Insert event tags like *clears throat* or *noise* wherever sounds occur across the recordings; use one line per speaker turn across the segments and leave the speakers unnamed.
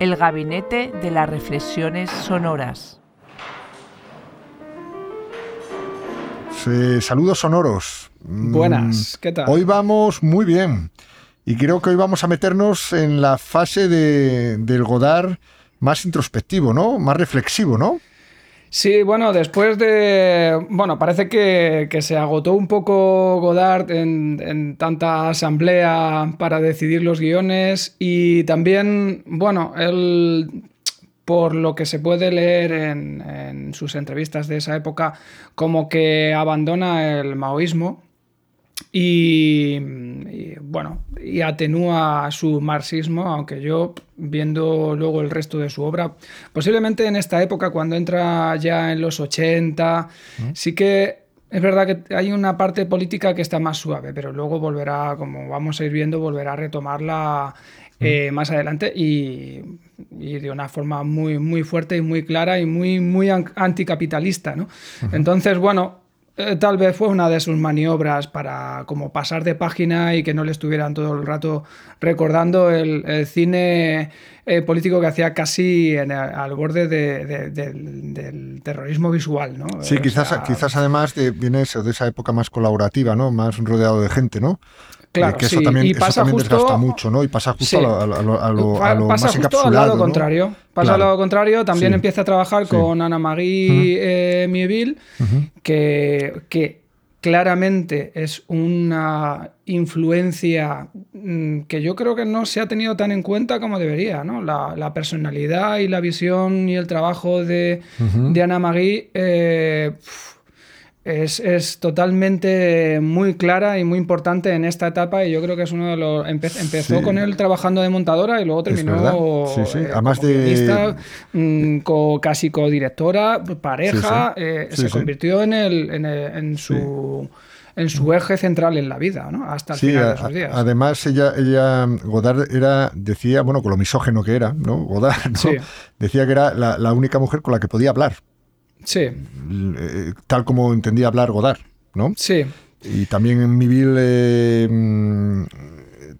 el gabinete de las reflexiones sonoras.
saludos sonoros.
Buenas, ¿qué tal?
Hoy vamos muy bien. Y creo que hoy vamos a meternos en la fase de, del Godard más introspectivo, ¿no? Más reflexivo, ¿no?
Sí, bueno, después de. Bueno, parece que, se agotó un poco Godard en, tanta asamblea para decidir los guiones. Y también, bueno, él. Por lo que se puede leer en, en sus entrevistas de esa época, como que abandona el maoísmo y, bueno, y atenúa su marxismo, aunque yo, viendo luego el resto de su obra, posiblemente en esta época, cuando entra ya en los 80, sí que es verdad que hay una parte política que está más suave, pero luego volverá, como vamos a ir viendo, volverá a retomarla eh, más adelante y, de una forma muy, muy fuerte y muy clara y muy, muy anticapitalista. ¿no? Entonces, bueno, eh, tal vez fue una de sus maniobras para como pasar de página y que no le estuvieran todo el rato recordando el, cine eh, político que hacía casi al borde del terrorismo visual, ¿no?
Sí, quizás, quizás además viene eso, de esa época más colaborativa, ¿no? Más rodeado de gente, ¿no?
Claro,
que eso también, desgasta mucho, ¿no? Y pasa justo a lo, a lo,
pasa
justo
al lado contrario. Pasa al lado contrario, también empieza a trabajar con Ana Marie eh, Mieville, que, que claramente es una influencia mm, que yo creo que no se ha tenido tan en cuenta como debería, ¿no? La, personalidad y la visión y el trabajo de, de Ana Marie. Eh, es, totalmente muy clara y muy importante en esta etapa y yo creo que es uno de los... empezó con él trababando de montadora y luego terminó
sí, sí. Eh, Además de...
Mm, casi codirectora, pareja, eh, se convirtió en, el, en, su en su eje central en la vida, ¿no? Hasta el final de sus días.
Además, ella, ella, Godard era, decía, bueno, con lo misógeno que era, ¿no? Godard, ¿no? Decía que era la, la, única mujer con la que podía hablar.
Sí.
Eh, tal como entendía hablar Godard, ¿no?
Sí.
Y también en mi eh,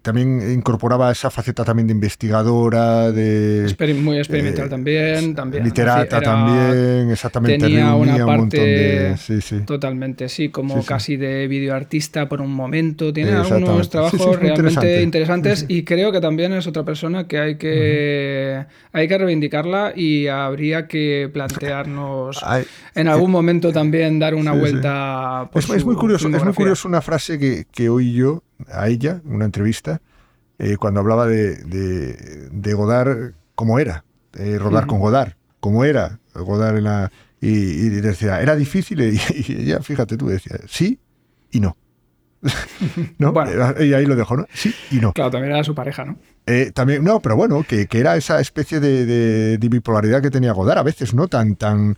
también incorporaba esa faceta también de investigadora, de...
muy experimental eh, también, también.
Literata también, exactamente.
Tenía una parte... sí, sí. Totalmente, sí, como casi de videoartista por un momento. Tiene algunos trabajos realmente interesantes y creo que también es otra persona que hay que, hay que reivindicarla y habría que plantearnos en algún momento también dar una vuelta.
Por es, muy curioso, es muy curioso una frase que, que oí yo a ella, una entrevista, eh, cuando hablaba de, de, Godard como era, eh, rodar con Godard, como era Godard en la... Y, decía, era difícil *laughs* y, ella, fíjate tú, decía, sí y no. *laughs* ¿No? y ahí lo dejó, ¿no? Sí y no.
Claro, también era su pareja, ¿no?
Eh, también, no, pero bueno, que, que era esa especie de, de, de, bipolaridad que tenía Godard, a veces, ¿no? Tan, tan,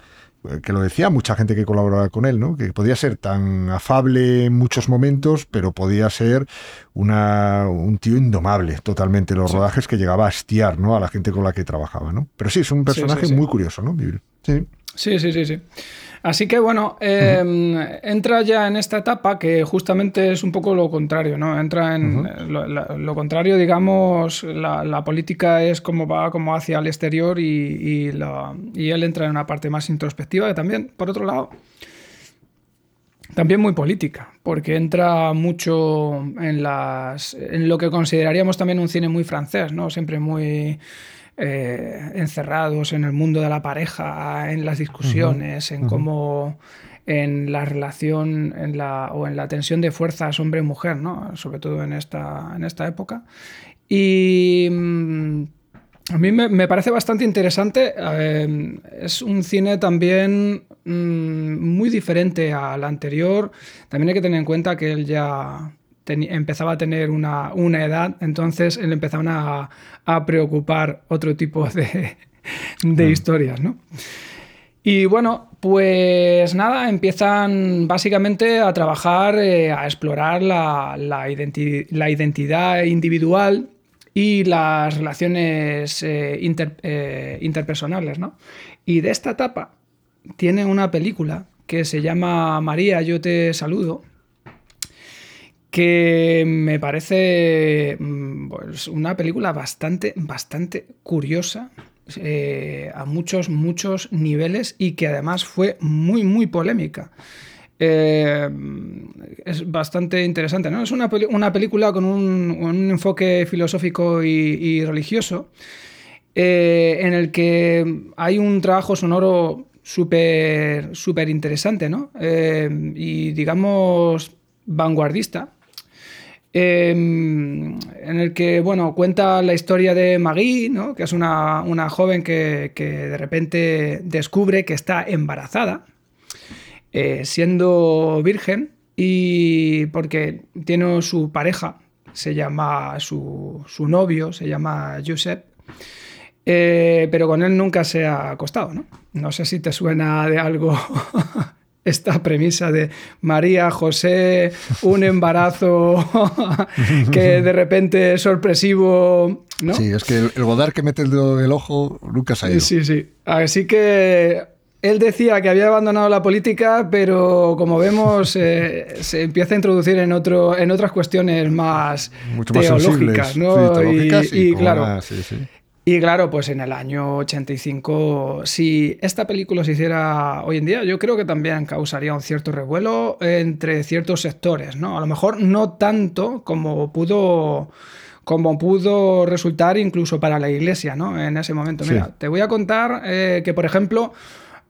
que lo decía mucha gente que colaboraba con él, ¿no? que podía ser tan afable en muchos momentos, pero podía ser una, un tío indomable totalmente, los rodajes que llegaba a hastiar ¿no? a la gente con la que trabajaba. ¿no? Pero sí, es un personaje muy curioso, ¿no?
Sí. Sí, sí, sí, sí. Así que bueno, em, entra ya en esta etapa que justamente es un poco lo contrario, ¿no? Entra en lo, contrario, digamos, la, política es como va como hacia el exterior y, él entra en una parte más introspectiva que también, por otro lado, también muy política, porque entra mucho en, las, en lo que consideraríamos también un cine muy francés, ¿no? Siempre muy eh, encerrados en el mundo de la pareja, en las discusiones, en cómo en la relación en la, o en la tensión de fuerzas hombre-mujer, ¿no? sobre todo en esta, en esta época. Y mm, a mí me, parece bastante interesante. Eh, es un cine también mm, muy diferente al anterior. También hay que tener en cuenta que él ya empezaba a tener una, edad, entonces él empezaba a, preocupar otro tipo *laughs* de, de historias, ¿no? Y bueno, pues nada, empiezan básicamente a trabajar, eh, a explorar la, la, identidad individual y las relaciones eh, eh, interpersonales, ¿no? Y de esta etapa tiene una película que se llama María, yo te saludo, que me parece mm, pues, una película bastante, bastante curiosa. Eh, a muchos, muchos niveles y que además fue muy, muy polémica. Eh, es bastante interesante, ¿no? Es una, película con un, enfoque filosófico y, religioso eh, en el que hay un trabajo sonoro súper súper interesante, ¿no? y digamos vanguardista Em, en el que bueno, cuenta la historia de Maggie, ¿no? que es una, joven que, de repente descubre que está embarazada, eh, siendo virgen, y porque tiene su pareja, se llama su, novio, se llama Josep, eh, pero con él nunca se ha acostado, ¿no? No sé si te suena de algo *laughs* esta premisa de María, José, un embarazo *laughs* que de repente es sorpresivo. ¿no?
Sí, es que el, godar que mete el dedo en el ojo nunca se ha ido.
Sí, sí. Así que él decía que había abandonado la política, pero como vemos, eh, se empieza a introducir en, otro, en otras cuestiones más teológicas. ¿no? y, claro, sí, sí. Y claro, pues en el año 85, si esta película se hiciera hoy en día, yo creo que también causaría un cierto revuelo entre ciertos sectores, ¿no? A lo mejor no tanto como pudo como pudo resultar incluso para la iglesia, ¿no? En ese momento. Mira, te voy a contar eh, que, por ejemplo,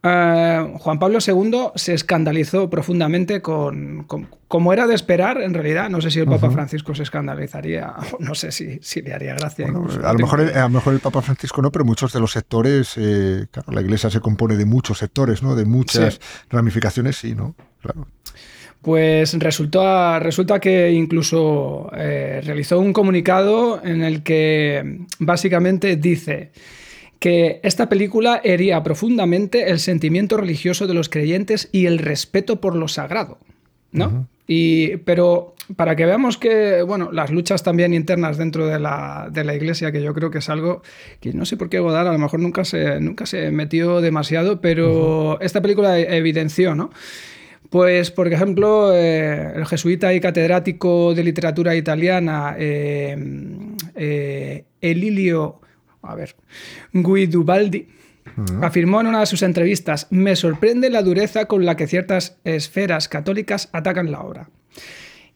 eh, Juan Pablo II se escandalizó profundamente con, como era de esperar, en realidad. No sé si el Papa Francisco se escandalizaría, *laughs* no sé si, si le haría gracia.
a, lo mejor el, a lo mejor el Papa Francisco no, pero muchos de los sectores, eh, claro, la Iglesia se compone de muchos sectores, ¿no? De muchas ramificaciones, sí, ¿no? Claro.
Pues resulta, resulta que incluso eh, realizó un comunicado en el que básicamente dice que esta película hería profundamente el sentimiento religioso de los creyentes y el respeto por lo sagrado, ¿no? y, pero para que veamos que, bueno, las luchas también internas dentro de la, de la, iglesia, que yo creo que es algo que no sé por qué Godard a lo mejor nunca se, nunca se metió demasiado, pero esta película evidenció, ¿no? Pues, por ejemplo, eh, el jesuita y catedrático de literatura italiana eh, eh, Elilio a ver, Guidubaldi, afirmó en una de sus entrevistas, me sorprende la dureza con la que ciertas esferas católicas atacan la obra.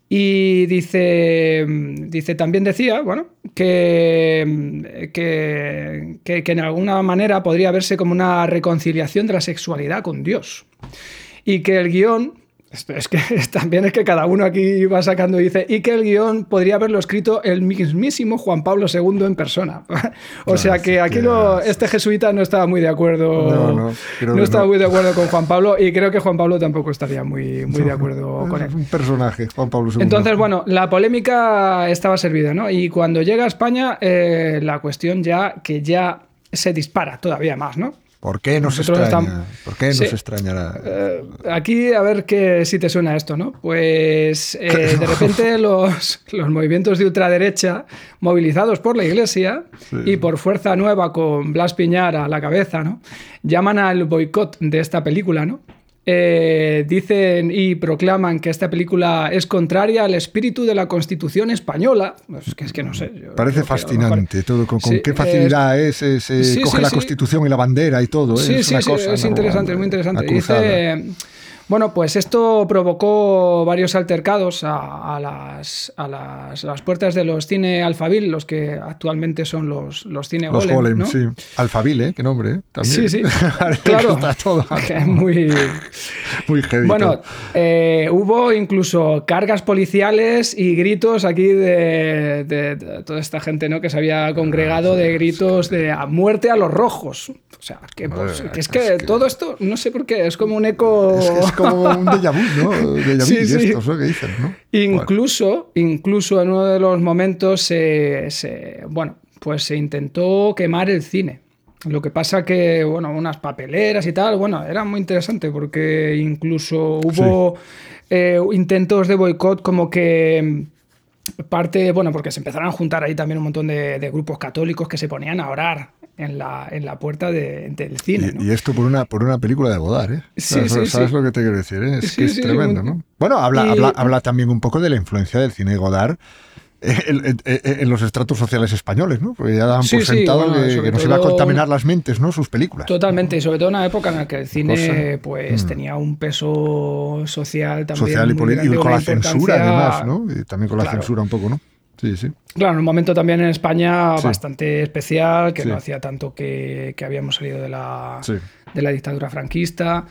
Y dice, dice también decía, bueno, que, que, que, en alguna manera podría verse como una reconciliación de la sexualidad con Dios. Y que el guion es que *laughs* también es que cada uno aquí va sacando y dice, y que el guion podría haberlo escrito el mismísimo Juan Pablo II en persona. *laughs* o sea que aquí este jesuita no estaba muy de acuerdo. No, estaba muy de acuerdo con Juan Pablo y creo que Juan Pablo tampoco estaría muy, muy de acuerdo con él.
Un personaje, Juan Pablo II.
Entonces, bueno, la polémica estaba servida, ¿no? Y cuando llega a España, eh, la cuestión ya que ya se dispara todavía más, ¿no?
¿Por qué nos extraña? ¿Por qué nos extrañará?
Eh, aquí a ver que, si te suena esto, ¿no? Pues eh, de repente *laughs* los, los, movimientos de ultraderecha, movilizados por la Iglesia y por Fuerza Nueva con Blas Piñar a la cabeza, ¿no? Llaman al boicot de esta película, ¿no? Eh, dicen y proclaman que esta película es contraria al espíritu de la Constitución española. Pues que es que no sé.
Parece fascinante todo, con, qué facilidad es, se coge la Constitución y la bandera y todo.
Sí,
es
sí, es interesante, es muy interesante. Dice bueno, pues esto provocó varios altercados a, las, a, las, puertas de los cine Alfabil, los que actualmente son los, los cine
Los
Golem,
sí. Alfabil, ¿eh? Qué nombre, ¿eh?
También. Sí, sí. *laughs* claro. todo. *laughs* muy...
muy heavy.
Bueno, eh, hubo incluso cargas policiales y gritos aquí de, toda esta gente ¿no? que se había congregado de gritos de a muerte a los rojos. O sea, que, pues, es, que todo esto, no sé por qué, es como un eco
como un déjà vu, ¿no? Déjà vu sí, Esto, que dicen, ¿no?
Incluso, incluso en uno de los momentos se, bueno, pues se intentó quemar el cine. Lo que pasa que, bueno, unas papeleras y tal, bueno, era muy interesante porque incluso hubo eh, intentos de boicot como que parte, bueno, porque se empezaron a juntar ahí también un montón de, grupos católicos que se ponían a orar en la, en la puerta del cine.
Y, esto por una, por una película de Godard, ¿eh?
Sí,
¿Sabes, lo que te quiero decir? ¿eh? Es, es tremendo, ¿no? Bueno, habla, habla, habla también un poco de la influencia del cine Godard en, los estratos sociales españoles, ¿no? Porque ya daban por sentado que, nos iba a contaminar las mentes, ¿no? Sus películas.
Totalmente, y sobre todo en una época en la que el cine pues mm. tenía un peso social también.
Social y, político, y con la censura además, ¿no? Y también con la censura un poco, ¿no? Sí, sí.
Claro, en un momento también en España bastante especial, que no hacía tanto que, que habíamos salido de la, de la dictadura franquista.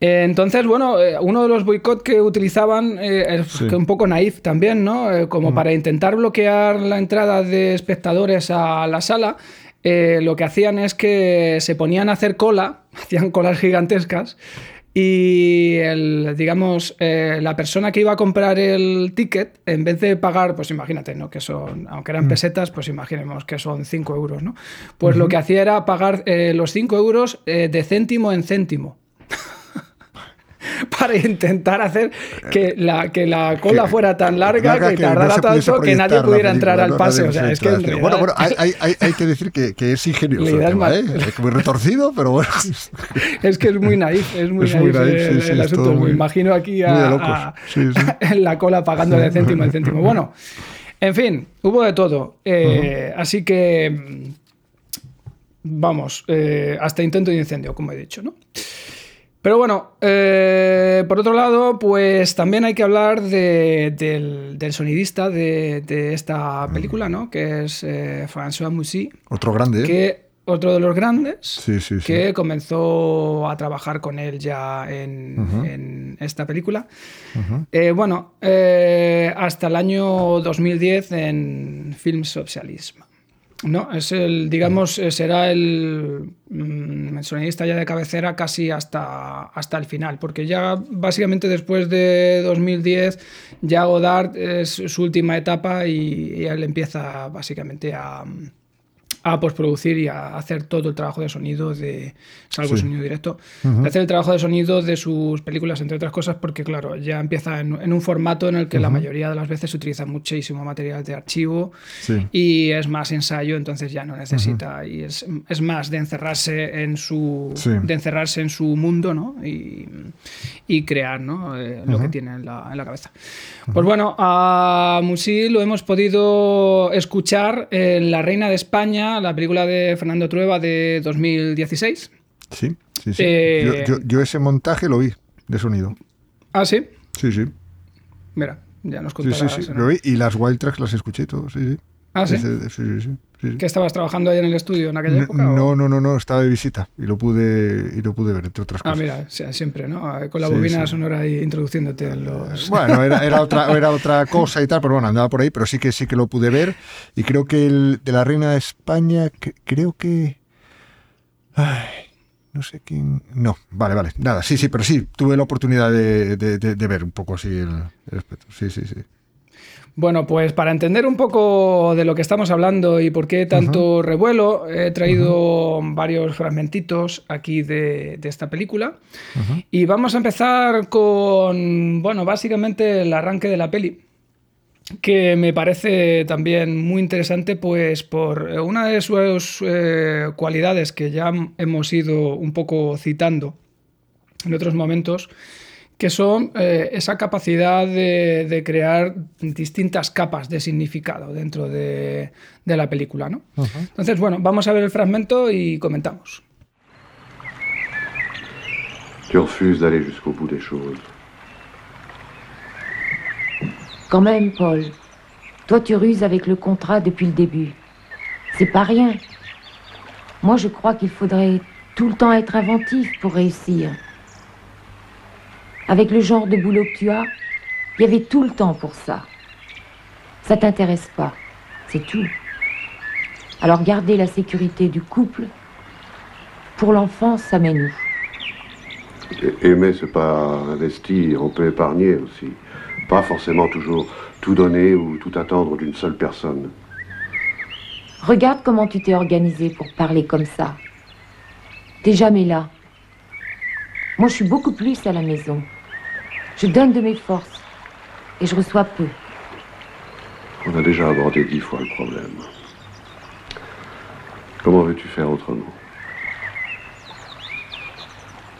Eh, entonces, bueno, eh, uno de los boicots que utilizaban eh, es un poco naif también, ¿no? como para intentar bloquear la entrada de espectadores a la sala, lo que hacían es que se ponían a hacer cola, *laughs* hacían colas gigantescas, y el, digamos, la persona que iba a comprar el ticket, en vez de pagar, pues imagínate, ¿no? Que son, aunque eran mm. pesetas, pues imaginemos que son 5 euros, ¿no? Pues lo que hacía era pagar los 5 euros de céntimo en céntimo. *laughs* *laughs* para intentar hacer que la, que la cola fuera tan larga, que, tardara tanto que nadie pudiera entrar al pase. O sea, es que
bueno, bueno, hay, hay, hay, que decir que, que es ingenioso. El tema, ¿eh? Es muy retorcido, pero bueno. *laughs*
es que es muy naif, es muy, naif, el, asunto. Me imagino aquí a, *laughs* en la cola pagando de céntimo en céntimo. Bueno, en fin, hubo de todo. Eh, así que, vamos, eh, hasta intento de incendio, como he dicho, ¿no? Pero bueno, eh, por otro lado, pues también hay que hablar del, sonidista de, esta mm. película, ¿no? Que es eh, François Moussy.
Otro grande. ¿eh?
Que, otro de los grandes que comenzó a trabajar con él ya en, esta película. bueno, hasta el año 2010 en Film Socialism. No, es el, digamos, será el, mm, el, sonidista ya de cabecera casi hasta, hasta el final, porque ya básicamente después de 2010 ya Godard es su última etapa y él empieza básicamente a, a postproducir y a hacer todo el trabajo de sonido de salvo sonido directo hacer el trabajo de sonido de sus películas entre otras cosas porque claro ya empieza en, un formato en el que la mayoría de las veces se utiliza muchísimo material de archivo y es más ensayo entonces ya no necesita y es, es, más de encerrarse en su de encerrarse en su mundo ¿no? y, y crear ¿no? Eh, lo que tiene en la, en la cabeza. Pues bueno a Musi lo hemos podido escuchar en La Reina de España la película de Fernando Trueba de 2016.
Sí, sí, sí. Eh, yo, ese montaje lo vi de sonido.
¿Ah, sí?
Sí, sí.
Mira, ya nos contarás.
Sí, sí, sí. Lo vi y las wild tracks las escuché todo, sí, sí.
¿Ah, sí? Sí, sí, sí. ¿Que estabas trabajando ahí en el estudio en aquella época?
No, no, no, no, estaba de visita y lo pude, y lo pude ver, entre otras ah, cosas.
Ah, mira, siempre, ¿no? Con la bobina sonora ahí introduciéndote en los...
Bueno, era, era, otra, era otra cosa y tal, pero bueno, andaba por ahí, pero sí que sí que lo pude ver. Y creo que el de la Reina de España, creo que... Ay, no sé quién... No, vale, vale, nada, sí, sí, pero sí, tuve la oportunidad de, de, ver un poco así el, el Sí, sí, sí.
Bueno, pues para entender un poco de lo que estamos hablando y por qué tanto revuelo, he traído varios fragmentitos aquí de, esta película. Y vamos a empezar con, bueno, básicamente el arranque de la peli que me parece también muy interesante, pues por una de sus eh, cualidades que ya hemos ido un poco citando en otros momentos, que son eh, esa capacidad de, crear distintas capas de significado dentro de, la película. ¿no? Entonces, bueno, vamos a ver el fragmento y comentamos.
Tu refuses d'aller jusqu'au bout des choses.
Quand même, Paul. Toi, tu ruses avec le contrat depuis le début. C'est pas rien. Moi, je crois qu'il faudrait tout le temps être inventif pour réussir. Avec le genre de boulot que tu as, il y avait tout le temps pour ça. Ça t'intéresse pas, c'est tout. Alors garder la sécurité du couple, pour l'enfant, ça m'est
Aimer, c'est pas investir, on peut épargner aussi. Pas forcément toujours tout donner ou tout attendre d'une seule personne.
Regarde comment tu t'es organisé pour parler comme ça. T'es jamais là. Moi, je suis beaucoup plus à la maison. Je donne de mes forces et je reçois peu.
On a déjà abordé dix fois le problème. Comment veux-tu faire autrement?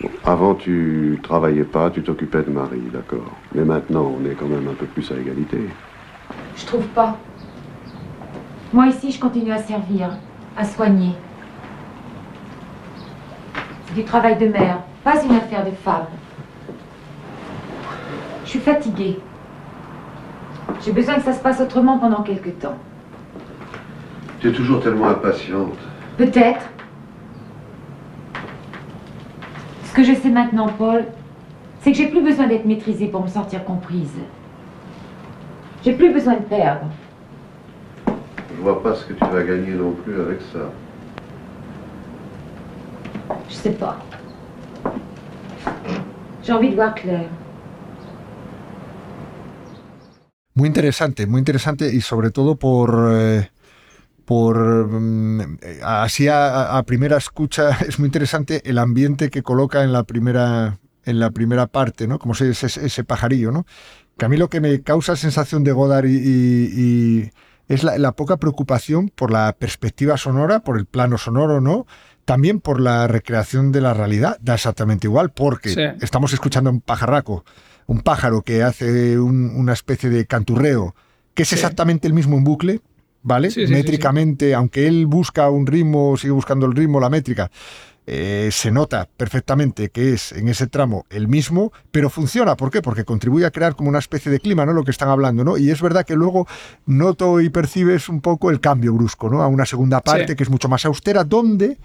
Bon, Avant, tu travaillais pas, tu t'occupais de Marie, d'accord. Mais maintenant, on est quand même un peu plus à égalité.
Je trouve pas. Moi ici, je continue à servir, à soigner. C'est du travail de mère, pas une affaire de femme. Je suis fatiguée. J'ai besoin que ça se passe autrement pendant quelque temps.
Tu es toujours tellement impatiente.
Peut-être. Ce que je sais maintenant, Paul, c'est que j'ai plus besoin d'être maîtrisée pour me sentir comprise. J'ai plus besoin de perdre.
Je vois pas ce que tu vas gagner non plus avec ça.
Je sais pas. J'ai envie de voir clair.
Muy interesante, muy interesante y sobre todo por... eh, por mm, eh, así a, a primera escucha *laughs* es muy interesante el ambiente que coloca en la primera en la primera parte, ¿no? Como si ese, ese pajarillo, ¿no? Que a mí lo que me causa sensación de Godard y, y- y es la, la poca preocupación por la perspectiva sonora, por el plano sonoro, ¿no? También por la recreación de la realidad, da exactamente igual, porque
Sí.
estamos escuchando a un pajarraco, un pájaro que hace un- una especie de canturreo, que es
Sí.
exactamente el mismo en bucle, ¿vale?
Sí, sí, sí,
Métricamente, aunque él busca un ritmo, sigue buscando el ritmo, la métrica, eh, se nota perfectamente que es en ese tramo el mismo, pero funciona. ¿Por qué? Porque contribuye a crear como una especie de clima, ¿no? Lo que están hablando, ¿no? Y es verdad que luego noto y percibes un poco el cambio brusco, ¿no? A una segunda parte que es mucho más austera, donde,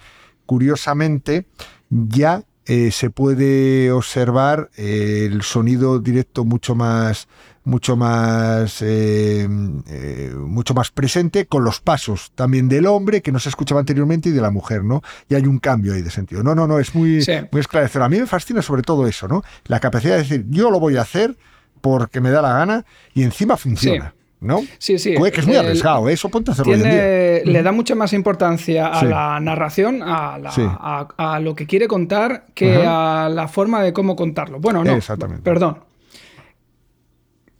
curiosamente, ya eh, se puede observar eh, el sonido directo mucho más mucho más eh, mucho más presente con los pasos también del hombre que no se escuchaba anteriormente y de la mujer, ¿no? Y hay un cambio ahí de sentido. No, no, no, es muy,
Sí.
muy esclarecedor. A mí me fascina sobre todo eso, ¿no? La capacidad de decir, yo lo voy a hacer porque me da la gana y encima funciona, ¿no?
Sí, sí.
Que es muy
el-
arriesgado, ¿eh? eso ponte a hacerlo hoy en día.
tiene, le da mucha más importancia a
Sí.
la narración, a, la-
Sí.
a, a lo que quiere contar, que a la forma de cómo contarlo. Bueno, no,
Exactamente.
perdón.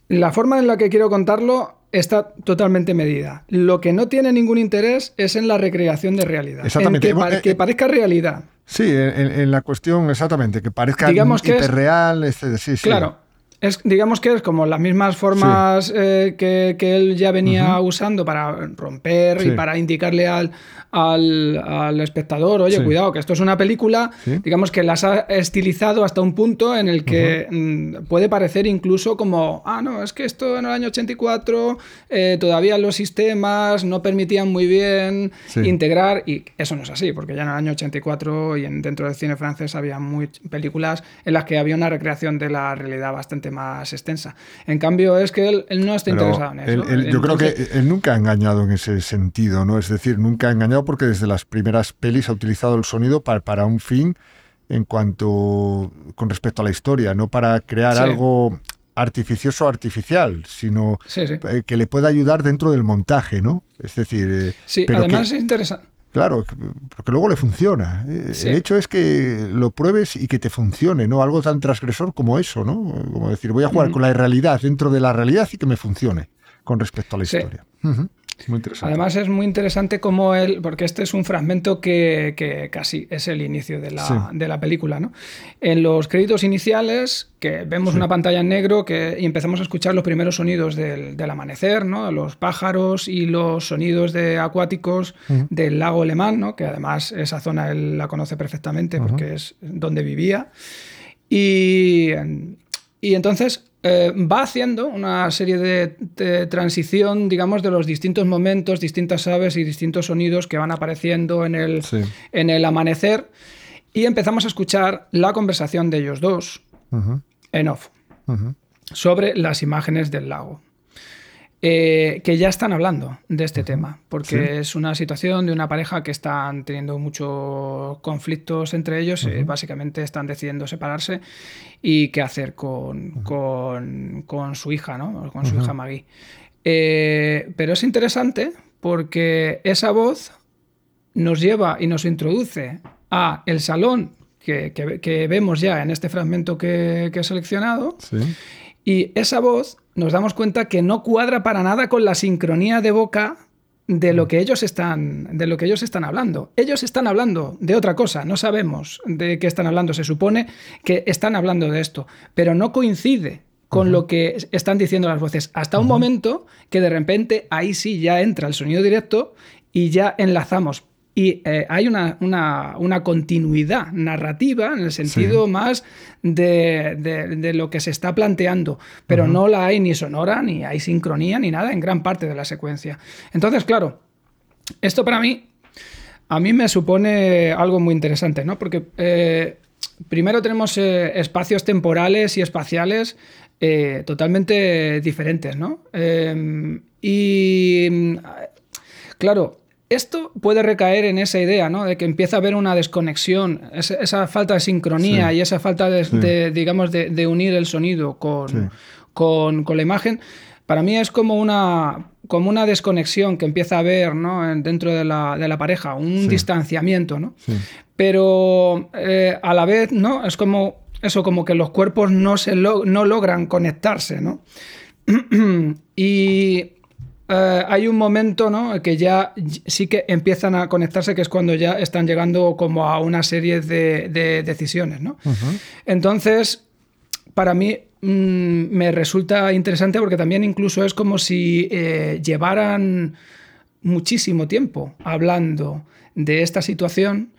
La forma en la que quiero contarlo está totalmente medida. Lo que no tiene ningún interés es en la recreación de realidad. En
Exactamente.
que,
Eh,
que
eh,
parezca realidad.
Sí, en, en la cuestión, exactamente, que parezca
Digamos que es-
hiperreal, este, sí, sí.
Claro. Es, digamos que es como las mismas formas eh, que, que él ya venía usando para romper
Sí.
y para indicarle al, al, al espectador, oye,
Sí.
cuidado, que esto es una película, digamos que las ha estilizado hasta un punto en el que mm, puede parecer incluso como, ah, no, es que esto en el año 84 eh, todavía los sistemas no permitían muy bien integrar, y eso no es así, porque ya en el año 84 y en, dentro del cine francés había muy, películas en las que había una recreación de la realidad bastante más extensa. En cambio, es que él, él no está
Pero
interesado en eso.
él- él- yo creo que él nunca ha engañado en ese sentido, ¿no? Es decir, nunca ha engañado porque desde las primeras pelis ha utilizado el sonido para, para un fin en cuanto con respecto a la historia, no para crear
Sí.
algo artificioso o artificial, sino
Sí, sí.
eh, que le pueda ayudar dentro del montaje, ¿no? Es decir, eh,
Sí,
pero
además
que-
es interesante.
Claro, porque luego le funciona. Eh,
Sí.
El hecho es que lo pruebes y que te funcione, ¿no? Algo tan transgresor como eso, ¿no? Como decir, voy a jugar con la realidad dentro de la realidad y que me funcione con respecto a la
Sí.
historia. Muy interesante.
Además es muy interesante cómo él, porque este es un fragmento que, que casi es el inicio de la,
Sí.
de la película, ¿no? En los créditos iniciales, que vemos una pantalla en negro que, y empezamos a escuchar los primeros sonidos del, del amanecer, ¿no? Los pájaros y los sonidos de acuáticos del lago Alemán, ¿no? Que además esa zona él la conoce perfectamente porque es donde vivía. Y, y entonces eh, va haciendo una serie de, de transición, digamos, de los distintos momentos, distintas aves y distintos sonidos que van apareciendo en el,
Sí.
en el amanecer. Y empezamos a escuchar la conversación de ellos dos en off sobre las imágenes del lago. Eh, que ya están hablando de este tema, porque es una situación de una pareja que están teniendo muchos conflictos entre ellos, eh, básicamente están decidiendo separarse y qué hacer con, con- con su hija, ¿no? con su hija Maggie. Eh, pero es interesante porque esa voz nos lleva y nos introduce a el salón que, que- que vemos ya en este fragmento que- que he seleccionado.
Sí.
Y esa voz nos damos cuenta que no cuadra para nada con la sincronía de boca de lo que ellos están de lo que ellos están hablando. Ellos están hablando de otra cosa, no sabemos de qué están hablando, se supone que están hablando de esto, pero no coincide con lo que están diciendo las voces hasta un momento que de repente ahí sí ya entra el sonido directo y ya enlazamos. Y eh, hay una, una, continuidad narrativa en el sentido más de, lo que se está planteando, pero no la hay ni sonora, ni hay sincronía, ni nada en gran parte de la secuencia. Entonces, claro, esto para mí, a mí me supone algo muy interesante, ¿no? Porque eh, primero tenemos eh, espacios temporales y espaciales totalmente diferentes, ¿no? y, claro, esto puede recaer en esa idea, ¿no? De que empieza a haber una desconexión, esa, falta de sincronía y esa falta de, digamos, de, unir el sonido con, con, la imagen. Para mí es como una, como una desconexión que empieza a haber ¿no? dentro de la, de la pareja, un distanciamiento, ¿no? Pero eh, a la vez, ¿no? Es como eso, como que los cuerpos no, se no logran conectarse, ¿no? *clears throat* y eh, hay un momento ¿no? que ya sí que empiezan a conectarse, que es cuando ya están llegando como a una serie de, decisiones. ¿no? Entonces, para mí mm, me resulta interesante porque también incluso es como si eh, llevaran muchísimo tiempo hablando de esta situación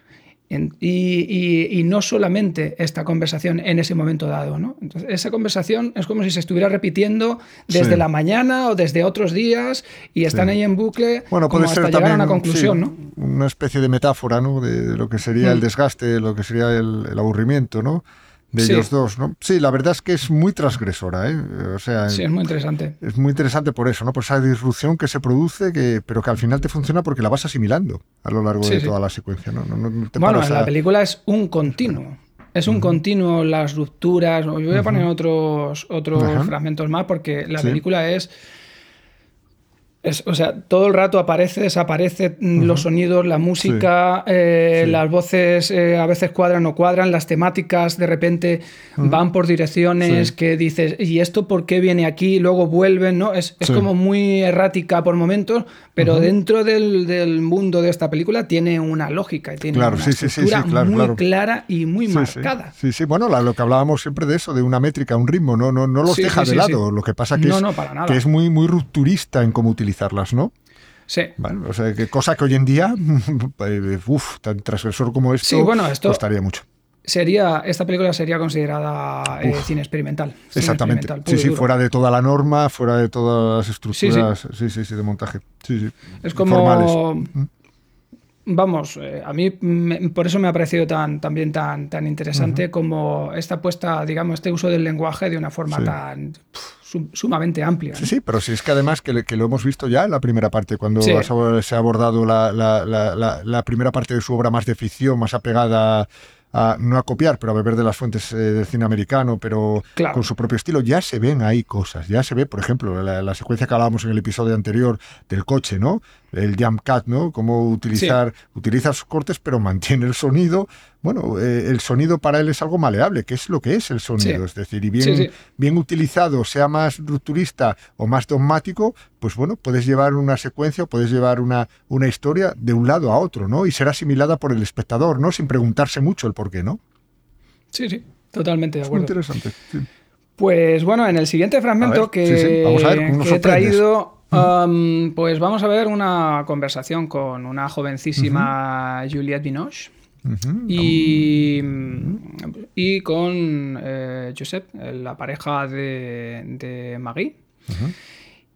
y, no solamente esta conversación en ese momento dado. ¿no? Entonces, esa conversación es como si se estuviera repitiendo desde la mañana o desde otros días y están ahí en bucle
bueno,
puede
ser
hasta llegar a una conclusión. ¿no?
Una especie de metáfora ¿no? de, lo que sería el mm. desgaste, de lo que sería el, el aburrimiento. ¿no? De ellos dos, ¿no? Sí, la verdad es que es muy transgresora, ¿eh? O sea,
sí, es muy interesante.
Es muy interesante por eso, ¿no? Por esa disrupción que se produce, que, pero que al final te funciona porque la vas asimilando a lo largo de toda la secuencia, ¿no?
bueno, la película es un continuo. Es un continuo las rupturas. Yo voy a poner otros, otros fragmentos más porque la película es o sea, todo el rato aparece, desaparece los sonidos, la música, eh, las voces eh, a veces cuadran o cuadran, las temáticas de repente van por direcciones que dices, ¿y esto por qué viene aquí? Luego vuelven, ¿no? Es, como muy errática por momentos, pero dentro del, mundo de esta película tiene una lógica y tiene una estructura muy clara y muy marcada.
Sí, sí, bueno, lo que hablábamos siempre de eso, de una métrica, un ritmo, no, no, no los deja de lado. Lo que pasa que, es, que es muy, muy rupturista en cómo utilizar ¿no?
Sí.
o sea, que cosa que hoy en día, *laughs* uff, tan transgresor como esto, sí, bueno, esto costaría mucho.
Sería, esta película sería considerada eh, cine experimental.
exactamente. sí, sí, fuera de toda la norma, fuera de todas las estructuras sí, sí, sí, de montaje. Sí, sí.
Es como. ¿Mm? Vamos, eh, a mí por eso me ha parecido tan, también tan, tan interesante como esta puesta, digamos, este uso del lenguaje de una forma tan sumamente amplia.
Sí, sí, pero si es que además que, lo hemos visto ya en la primera parte, cuando se ha abordado la, la, primera parte de su obra más de ficción, más apegada no a copiar, pero a beber de las fuentes eh, del cine americano, pero con su propio estilo, ya se ven ahí cosas. Ya se ve, por ejemplo, la, secuencia que hablábamos en el episodio anterior del coche, ¿no? El jump cut, ¿no? Cómo utilizar, utiliza sus cortes, pero mantiene el sonido. Bueno, eh, el sonido para él es algo maleable, que es lo que es el sonido. Es decir, y bien, bien utilizado, sea más rupturista o más dogmático, pues bueno, puedes llevar una secuencia o puedes llevar una, una historia de un lado a otro, ¿no? Y ser asimilada por el espectador, ¿no? Sin preguntarse mucho el por qué, ¿no?
Sí, sí, totalmente de acuerdo.
muy interesante.
Pues bueno, en el siguiente fragmento que, he traído Um, pues vamos a ver una conversación con una jovencísima Juliette Binoche. y, y, con eh, Josep, la pareja de, de Marie.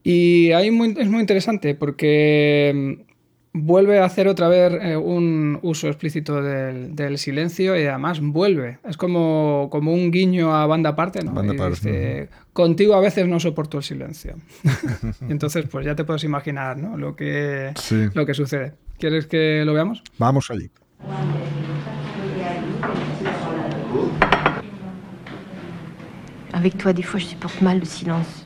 Y ahí es muy interesante porque vuelve a hacer otra vez eh, un uso explícito del, silencio y además vuelve. Es como, como un guiño a banda aparte, ¿no? Contigo a veces no soporto el silencio. y *laughs* entonces, pues ya te puedes imaginar ¿no? lo, que, lo que sucede. ¿Quieres que lo veamos?
Vamos allí.
Avec toi, des fois, je supporte mal le silence.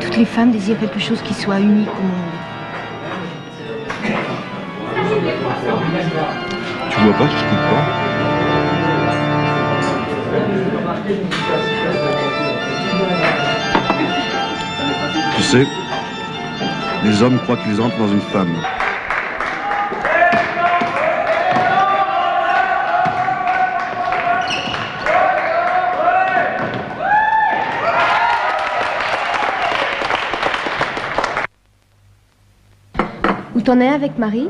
Toutes les femmes désirent quelque chose qui soit unique au monde.
Tu vois pas, je t'écoute pas. Tu sais, les hommes croient qu'ils entrent dans une femme.
Avec Marie?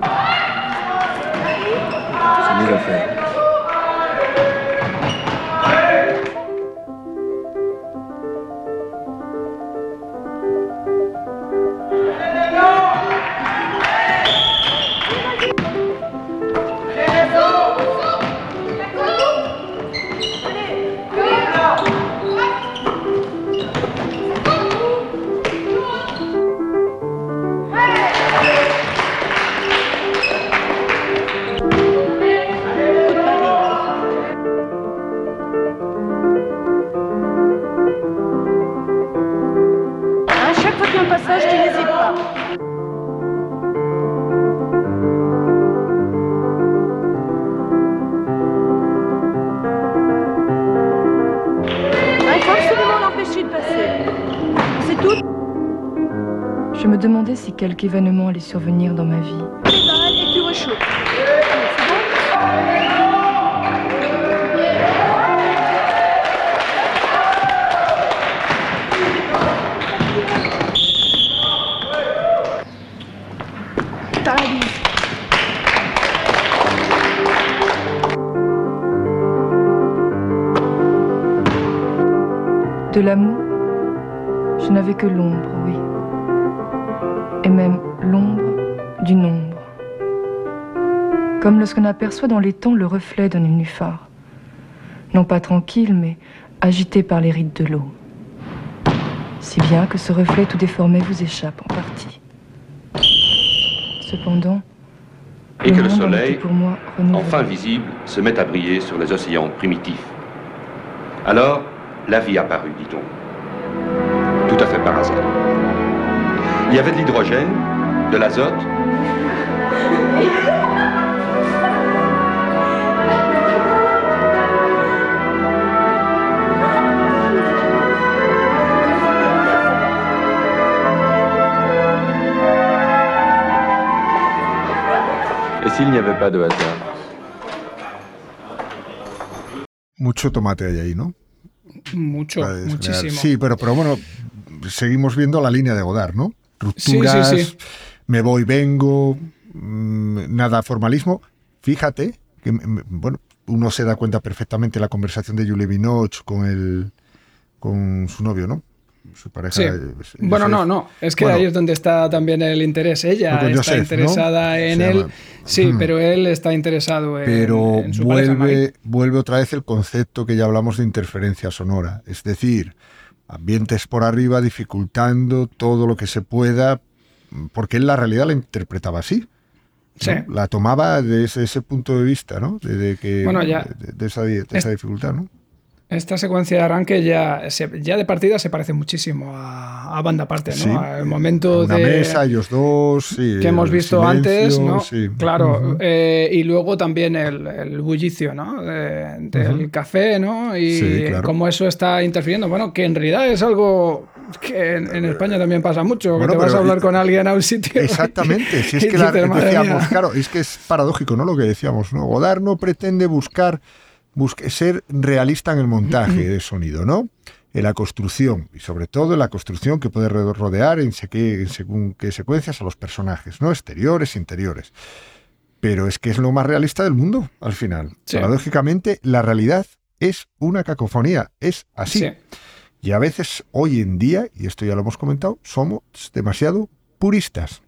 Quelque événement allait survenir dans ma vie. Comme lorsqu'on aperçoit dans les temps le reflet d'un nénuphar. Non pas tranquille, mais agité par les rides de l'eau. Si bien que ce reflet tout déformé vous échappe en partie. Cependant,
Et que le
monde en
soleil,
pour moi
enfin visible, se met à briller sur les océans primitifs. Alors, la vie apparut, dit-on. Tout à fait par hasard. Il y avait de l'hydrogène, de l'azote,
s'il n'y avait pas de hasard
Mucho tomate hay ahí, ¿no?
Mucho, muchísimo.
Sí, pero, pero bueno, seguimos viendo la línea de Godard, ¿no?
Sí, sí,
Rupturas,
sí.
me voy, vengo, mm, nada formalismo. Fíjate que, mm, bueno, uno se da cuenta perfectamente de la conversación de Julie Binoche con el con su novio, ¿no? Su pareja.
Sí.
eh,
Bueno, no, no. Es que
Bueno.
ahí es donde está también el interés. Ella está
Joseph, ¿no?
interesada en él. Sí,
Mm.
pero él está interesado en,
pero
en su pareja, Marie.
vuelve, vuelve otra vez el concepto que ya hablamos de interferencia sonora, es decir, ambientes por arriba dificultando todo lo que se pueda, porque él la realidad la interpretaba así. ¿no?
Sí.
La tomaba desde ese punto de vista, ¿no? De, de que,
Bueno, ya-
de, de esa, de esa
Es-
dificultad, ¿no?
Esta secuencia de arranque ya, se- ya de partida se parece muchísimo a, a banda aparte, ¿no?
Sí.
Al momento
Una
de
mesa, ellos dos, sí,
que hemos visto
silencio,
antes, ¿no?
sí.
Claro, eh, y luego también el, el bullicio, ¿no? De- del café, ¿no? Y
claro.
cómo eso está interfiriendo. Bueno, que en realidad es algo que en, en España también pasa mucho,
Bueno,
que te vas a hablar con alguien a un sitio.
Exactamente, si es *laughs* que la,
dices, "Madre
decíamos,
mía".
claro, es que es paradójico, ¿no? Lo que decíamos, ¿no? Godard no pretende buscar, busque- ser realista en el montaje de sonido, ¿no? En la construcción, y sobre todo en la construcción que puede ro- rodear en, seque- en según qué secuencias a los personajes, ¿no? Exteriores, interiores. Pero es que es lo más realista del mundo, al final.
Sí.
Paradójicamente, la realidad es una cacofonía, es así.
Sí.
Y a veces, hoy en día, y esto ya lo hemos comentado, somos demasiado puristas.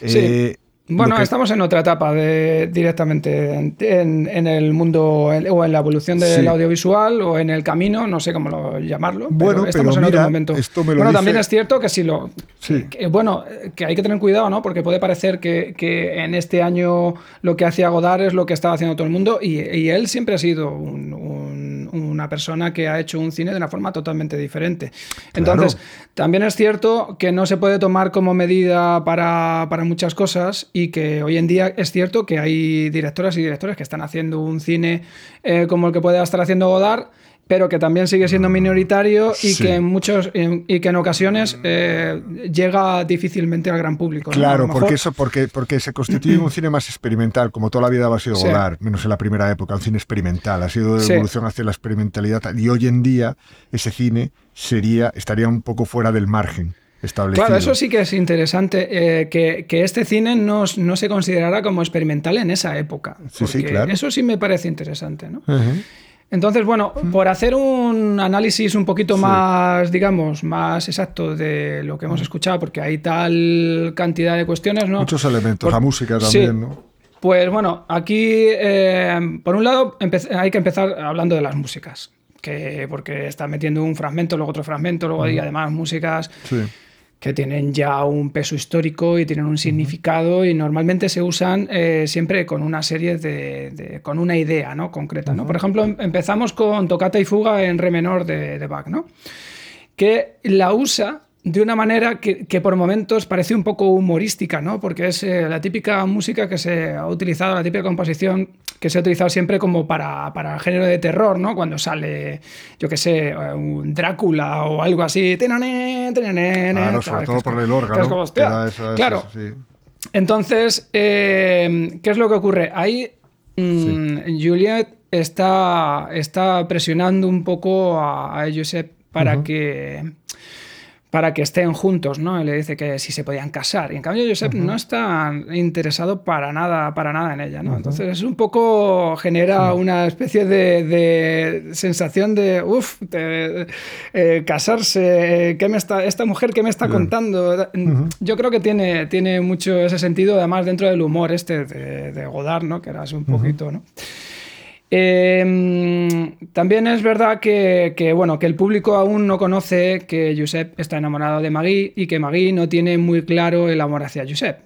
Sí.
Eh,
Bueno,
que-
estamos en otra etapa de, directamente en, en- en el mundo en- o en la evolución del
Sí.
audiovisual o en el camino, no sé cómo lo llamarlo.
Bueno,
estamos
pero
en
mira,
otro momento.
esto me lo
bueno,
dice-
también es cierto que si lo.
Sí.
que, bueno, que hay que tener cuidado, ¿no? Porque puede parecer que, que en este año lo que hacía Godard es lo que estaba haciendo todo el mundo y, y él siempre ha sido un- un- una persona que ha hecho un cine de una forma totalmente diferente. Entonces, también es cierto que no se puede tomar como medida para, para muchas cosas y que hoy en día es cierto que hay directoras y directores que están haciendo un cine eh, como el que puede estar haciendo Godard pero que también sigue siendo minoritario y
Sí.
que en muchos y que en ocasiones eh, llega difícilmente al gran público.
Claro, porque eso, porque, porque se constituye un cine más experimental, como toda la vida ha sido
Sí.
Godard, menos en la primera época, un cine experimental, ha sido de
Sí.
evolución hacia la experimentalidad, y hoy en día ese cine sería, estaría un poco fuera del margen establecido.
Claro, eso sí que es interesante, eh, que, que este cine no, no se considerara como experimental en esa época.
Sí, sí, claro.
Eso sí me parece interesante, ¿no? Entonces, bueno, por hacer un análisis un poquito más, digamos, más exacto de lo que hemos escuchado, porque hay tal cantidad de cuestiones, ¿no?
Muchos elementos,
Por-
la música
Sí.
también, ¿no?
Pues bueno, aquí, eh, por un lado, hay que empezar hablando de las músicas. Que, porque está metiendo un fragmento, luego otro fragmento, luego hay además músicas
Sí.
Que tienen ya un peso histórico y tienen un significado y normalmente se usan eh, siempre con una serie de, de- con una idea ¿no? concreta. ¿no? Por ejemplo, em- empezamos con Tocata y Fuga en re menor de, de Bach, ¿no? que la usa de una manera que, que por momentos parece un poco humorística, ¿no? porque es eh, la típica música que se ha utilizado, la típica composición que se ha utilizado siempre como para, para el género de terror, ¿no? cuando sale, yo qué sé, eh, un Drácula o algo así.
Claro,
¿sabes?
sobre todo por el órgano.
como,
que
hostia,
da esa-
claro.
esa- sí.
Entonces, eh, ¿qué es lo que ocurre? Ahí mm, Juliet está, está presionando un poco a, a Josep para que para que estén juntos, ¿no? Y le dice que si se podían casar. Y en cambio Josep no está interesado para nada, para nada en ella, ¿no? Entonces es un poco genera una especie de, de sensación de uff, casarse, eh, ¿qué me está, esta mujer qué me está contando. Yo creo que tiene, tiene mucho ese sentido, además dentro del humor este de, de Godard, ¿no? Que era así un poquito, ¿no? Eh, también es verdad que, que, bueno, que el público aún no conoce que Josep está enamorado de Maggie y que Maggie no tiene muy claro el amor hacia Josep.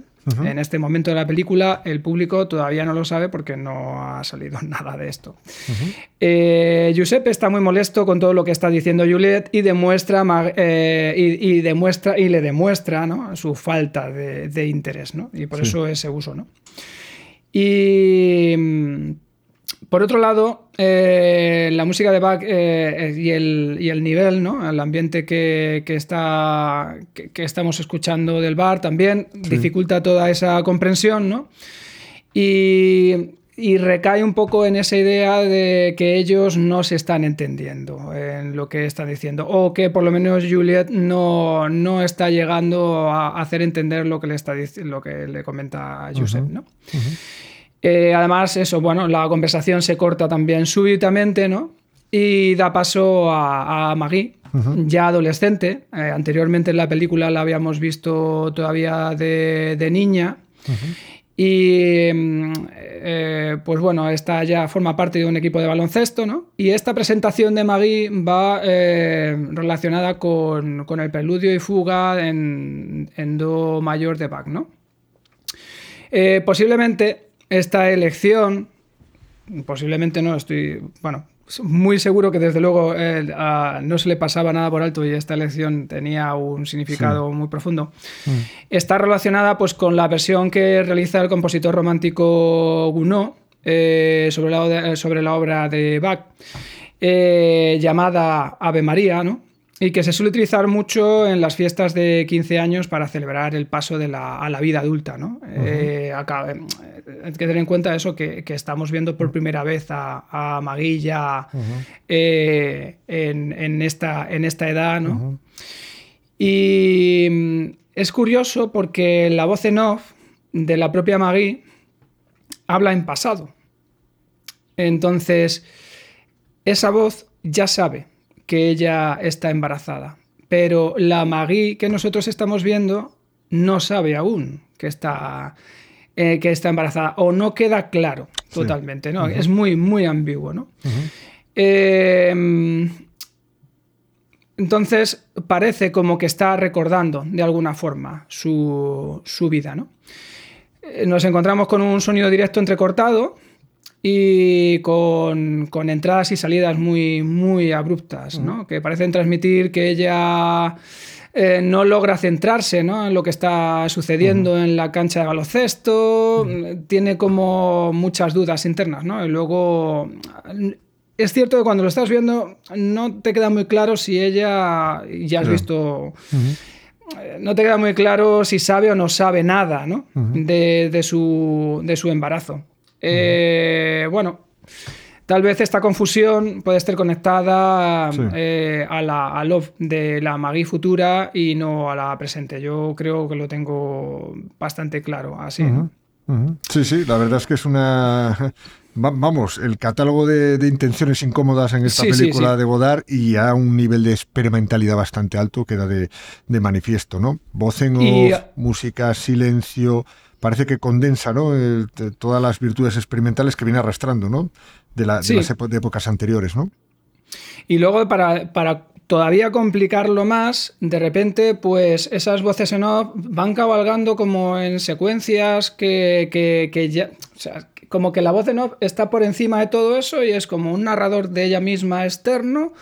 En este momento de la película el público todavía no lo sabe porque no ha salido *laughs* nada de esto. Eh, Josep está muy molesto con todo lo que está diciendo Juliet y demuestra, eh, y, y demuestra y le demuestra ¿no? su falta de, de interés, ¿no? Y por
Sí.
eso ese uso, ¿no? Y mm, por otro lado, eh, la música de Bach eh, y, el, y el nivel, ¿no? el ambiente que, que está, que, que estamos escuchando del bar también dificulta toda esa comprensión. ¿no? Y, y recae un poco en esa idea de que ellos no se están entendiendo en lo que están diciendo, o que por lo menos Juliet no, no está llegando a hacer entender lo que le, está, lo que le comenta a Josep. ¿no? Eh, además, eso, bueno, la conversación se corta también súbitamente, ¿no? Y da paso a, a Maggie, ya adolescente. Eh, anteriormente en la película la habíamos visto todavía de, de niña. Y mm, eh, pues bueno, esta ya forma parte de un equipo de baloncesto, ¿no? Y esta presentación de Maggie va eh, relacionada con, con el preludio y fuga en, en Do mayor de Bach, ¿no? Eh, posiblemente esta elección, posiblemente no, estoy, bueno, muy seguro que desde luego eh, a- no se le pasaba nada por alto y esta elección tenía un significado muy profundo. Está relacionada pues con la versión que realiza el compositor romántico Gounod eh, sobre, la, o- sobre la obra de Bach, eh, llamada Ave María, ¿no? Y que se suele utilizar mucho en las fiestas de 15 años para celebrar el paso de la, a la vida adulta. ¿no? Eh, acá, eh, hay que tener en cuenta eso, que, que estamos viendo por primera vez a, a Magui ya eh, en, en esta, en esta edad. ¿no? Y mm, es curioso porque la voz en off de la propia Magui habla en pasado. Entonces, esa voz ya sabe que ella está embarazada, pero la Magui que nosotros estamos viendo no sabe aún que está, eh, que está embarazada, o no queda claro totalmente, ¿no? Es muy, muy ambiguo, ¿no? Em, entonces parece como que está recordando de alguna forma su, vida, ¿no? Eh, nos encontramos con un sonido directo entrecortado y con, entradas y salidas muy, muy abruptas, ¿no? Que parecen transmitir que ella eh, no logra centrarse en lo que está sucediendo en la cancha de baloncesto, tiene como muchas dudas internas, ¿no? Y luego es cierto que cuando lo estás viendo no te queda muy claro si ella, ya has visto, eh, no te queda muy claro si sabe o no sabe nada ¿no? de, su, de, su, embarazo. Eh, bueno, Tal vez esta confusión puede estar conectada eh, a la love de la Magui futura y no a la presente. Yo creo que lo tengo bastante claro así.
Sí, sí, la verdad es que es una... Vamos, el catálogo de, intenciones incómodas en esta película de Godard y a un nivel de experimentalidad bastante alto queda de, manifiesto, ¿no? Voz en off, música, silencio, parece que condensa ¿no? todas las virtudes experimentales que viene arrastrando ¿no? de, las épocas anteriores. ¿no?
Y luego, para, para todavía complicarlo más, de repente, pues esas voces en off van cabalgando como en secuencias que, que, que ya como que la voz de Nob está por encima de todo eso y es como un narrador de ella misma externo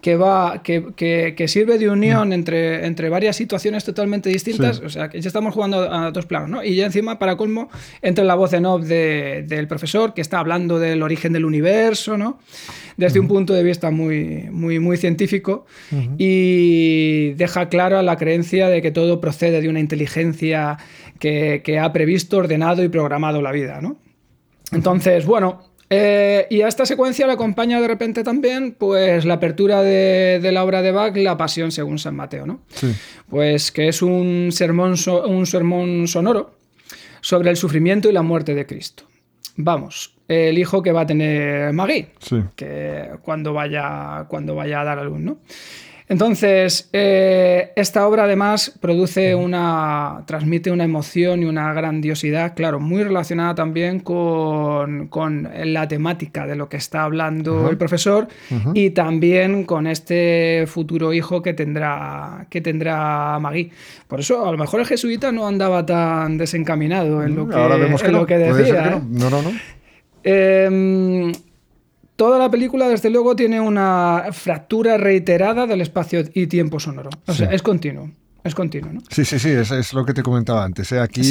que va que, que, sirve de unión mm. entre, entre varias situaciones totalmente distintas. O sea, que ya estamos jugando a dos planos, ¿no? Y ya encima, para colmo, entra la voz de Nob del profesor que está hablando del origen del universo, ¿no? Desde un punto de vista muy, muy, muy científico y deja clara la creencia de que todo procede de una inteligencia que, que ha previsto, ordenado y programado la vida, ¿no? Entonces, bueno, eh, y a esta secuencia le acompaña de repente también pues la apertura de, la obra de Bach, La Pasión según San Mateo, ¿no? Pues que es un sermón, un sermón sonoro sobre el sufrimiento y la muerte de Cristo. Vamos, el hijo que va a tener Magui, que cuando vaya, cuando vaya a dar a luz, ¿no? Entonces, eh, esta obra además produce una, transmite una emoción y una grandiosidad, claro, muy relacionada también con, la temática de lo que está hablando el profesor y también con este futuro hijo que tendrá, que tendrá Magui. Por eso, a lo mejor el jesuita no andaba tan desencaminado en lo mm, que, lo que decía.
No, no, no.
Eh, Toda la película, desde luego, tiene una fractura reiterada del espacio y tiempo sonoro. O sea, es continuo. Es continuo, ¿no?
Sí, sí, sí, es, es lo que te comentaba antes. ¿eh? Aquí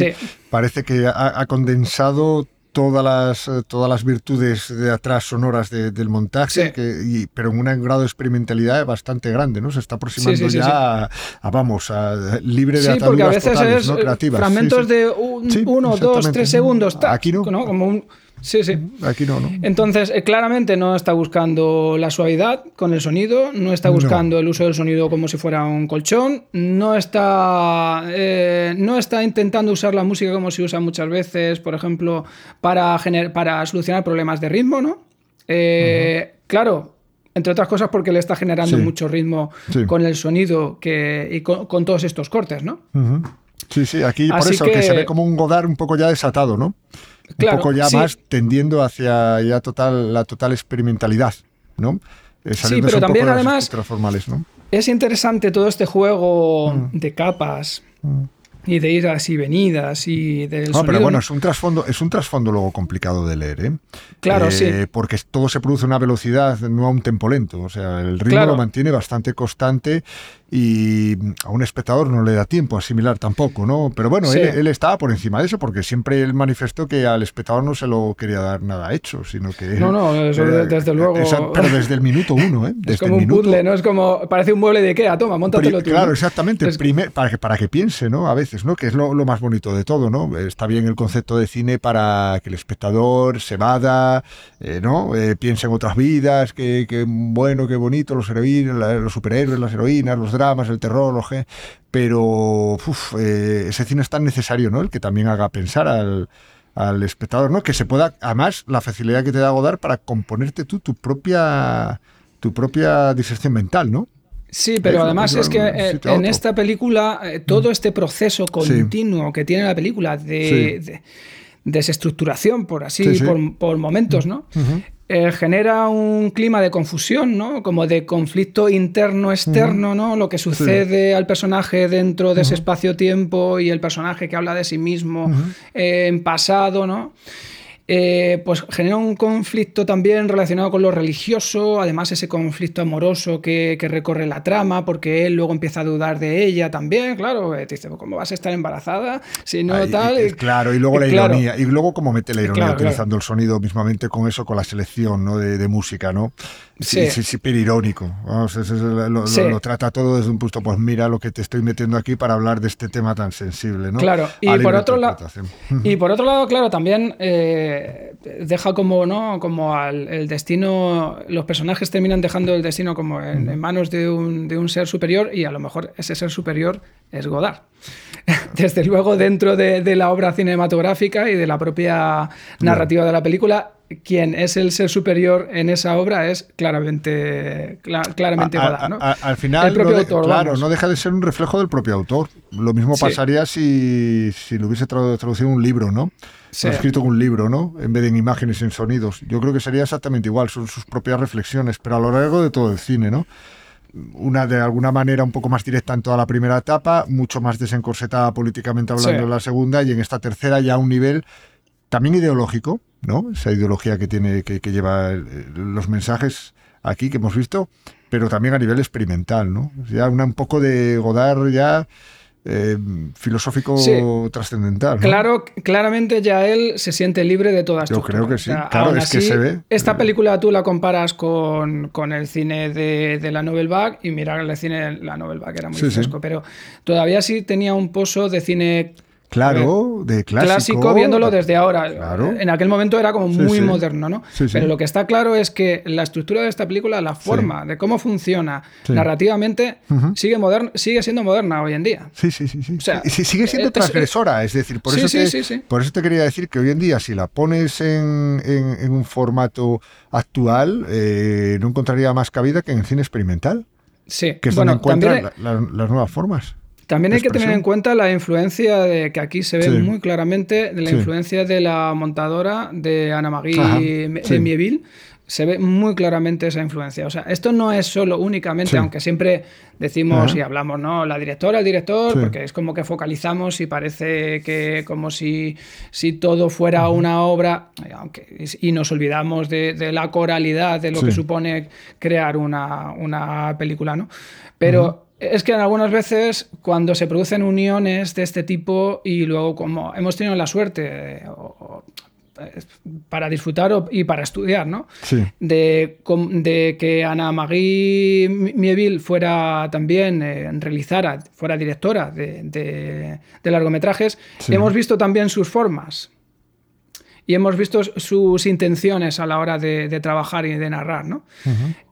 parece que ha, condensado todas las, eh, todas las virtudes de atrás sonoras del montaje, pero en un grado de experimentalidad bastante grande, ¿no? Se está aproximando ya a, vamos, a, libre de ataduras porque a veces es
eh, fragmentos de uno, dos, tres segundos.
Aquí no.
Como un, Sí, sí.
Aquí no, ¿no?
Entonces, eh, claramente no está buscando la suavidad con el sonido, no está buscando el uso del sonido como si fuera un colchón, no está, eh, no está intentando usar la música como se usa muchas veces, por ejemplo, para, para solucionar problemas de ritmo, ¿no? Eh, claro, entre otras cosas porque le está generando mucho ritmo con el sonido que, y con, todos estos cortes, ¿no?
Sí, sí, aquí por eso que... se ve como un Godard un poco ya desatado, ¿no? Un poco ya más tendiendo hacia ya total, la total experimentalidad, ¿no?
Eh, sí, pero también además es interesante todo este juego mm. de capas. Mm y de idas y venidas y del
No, pero bueno, es un trasfondo, es un trasfondo luego complicado de leer, ¿eh?
Claro, sí.
Eh, porque todo se produce a una velocidad, no a un tempo lento. O sea, el ritmo lo mantiene bastante constante y a un espectador no le da tiempo a asimilar tampoco, ¿no? Pero bueno, él, estaba por encima de eso porque siempre él manifestó que al espectador no se lo quería dar nada hecho, sino que...
No, no, eso desde luego...
pero desde el minuto uno, ¿eh? *laughs*
es como un puzzle, ¿no? Es como, parece un mueble de Ikea, toma, montatelo tú.
Claro, exactamente, primer, para, que, para que piense, ¿no? A veces ¿no? Que es lo, más bonito de todo, ¿no? Está bien el concepto de cine para que el espectador se vada, eh, ¿no? Eh, piense en otras vidas, que, bueno, qué bonito, los, los superhéroes, las heroínas, los dramas, el terror, los pero eh, ese cine es tan necesario, ¿no? El que también haga pensar al, al espectador, ¿no? Que se pueda, además, la facilidad que te da Godard para componerte tú tu propia tu propia disección mental, ¿no?
Sí, pero además es que eh, en esta película eh, todo mm. este proceso continuo que tiene la película de, desestructuración, por así, Por, momentos, ¿no? Eh, genera un clima de confusión, ¿no? Como de conflicto interno-externo, ¿no? Lo que sucede al personaje dentro de ese espacio-tiempo y el personaje que habla de sí mismo en pasado, ¿no? Eh, pues genera un conflicto también relacionado con lo religioso, además ese conflicto amoroso que, recorre la trama, porque él luego empieza a dudar de ella también, claro, eh, te dice, ¿cómo vas a estar embarazada? Si no tal...
claro, y luego la ironía, y luego cómo mete la ironía utilizando el sonido mismamente con eso, con la selección ¿no? de, de música, ¿no? Sí, sí, sí, pero irónico. lo, trata todo desde un punto, pues mira lo que te estoy metiendo aquí para hablar de este tema tan sensible, ¿no?
Claro, y por otro lado, y por otro lado, claro, también eh, deja como, ¿no? Como al, el destino, los personajes terminan dejando el destino como en, manos de un, de un, ser superior y a lo mejor ese ser superior es Godard. *laughs* Desde luego, dentro de, de la obra cinematográfica y de la propia narrativa de la película, quien es el ser superior en esa obra es claramente, claramente Godard.
al final, no claro, no deja de ser un reflejo del propio autor. Lo mismo pasaría si, si lo hubiese traducido un libro, ¿no? Sí. escrito un libro, ¿no? En vez de en imágenes y en sonidos. Yo creo que sería exactamente igual, son sus propias reflexiones, pero a lo largo de todo el cine, ¿no? Una de alguna manera un poco más directa en toda la primera etapa, mucho más desencorsetada políticamente hablando en la segunda, y en esta tercera ya a un nivel también ideológico, ¿no? Esa ideología que tiene, que, lleva los mensajes aquí que hemos visto, pero también a nivel experimental, ¿no? Ya una, un poco de Godard ya eh, filosófico trascendental.
Claro, claramente ya él se siente libre de todas
Yo creo que sí. claro, es que se ve.
Esta película tú la comparas con, con el cine de, de, la Novel Bag y mirar el cine de la Novel Bag era muy fresco, pero todavía sí tenía un pozo de cine
Claro, de clásico.
Clásico viéndolo desde ahora. En aquel momento era como muy moderno, ¿no? Pero lo que está claro es que la estructura de esta película, la forma de cómo funciona narrativamente, sigue, sigue siendo moderna hoy en día.
Sí, sí, sí. sí. sigue siendo transgresora. Es decir, por eso, te, por eso te quería decir que hoy en día, si la pones en, un formato actual, eh, no encontraría más cabida que en el cine experimental.
Sí,
que es donde encuentran las nuevas formas.
También hay que tener en cuenta la influencia de que aquí se ve muy claramente de la influencia de la montadora de Ana Marie de Mieville. Se ve muy claramente esa influencia. O sea, esto no es solo únicamente, aunque siempre decimos y hablamos, ¿no? La directora, el director, porque es como que focalizamos y parece que como si, si todo fuera una obra, aunque, y nos olvidamos de, la coralidad de lo que supone crear una, una película, ¿no? Pero es que algunas veces cuando se producen uniones de este tipo y luego como hemos tenido la suerte eh, para disfrutar y para estudiar, ¿no? De, que Ana Marie Mieville fuera también, eh, realizara, fuera directora de, largometrajes, hemos visto también sus formas y hemos visto sus intenciones a la hora de, trabajar y de narrar, ¿no?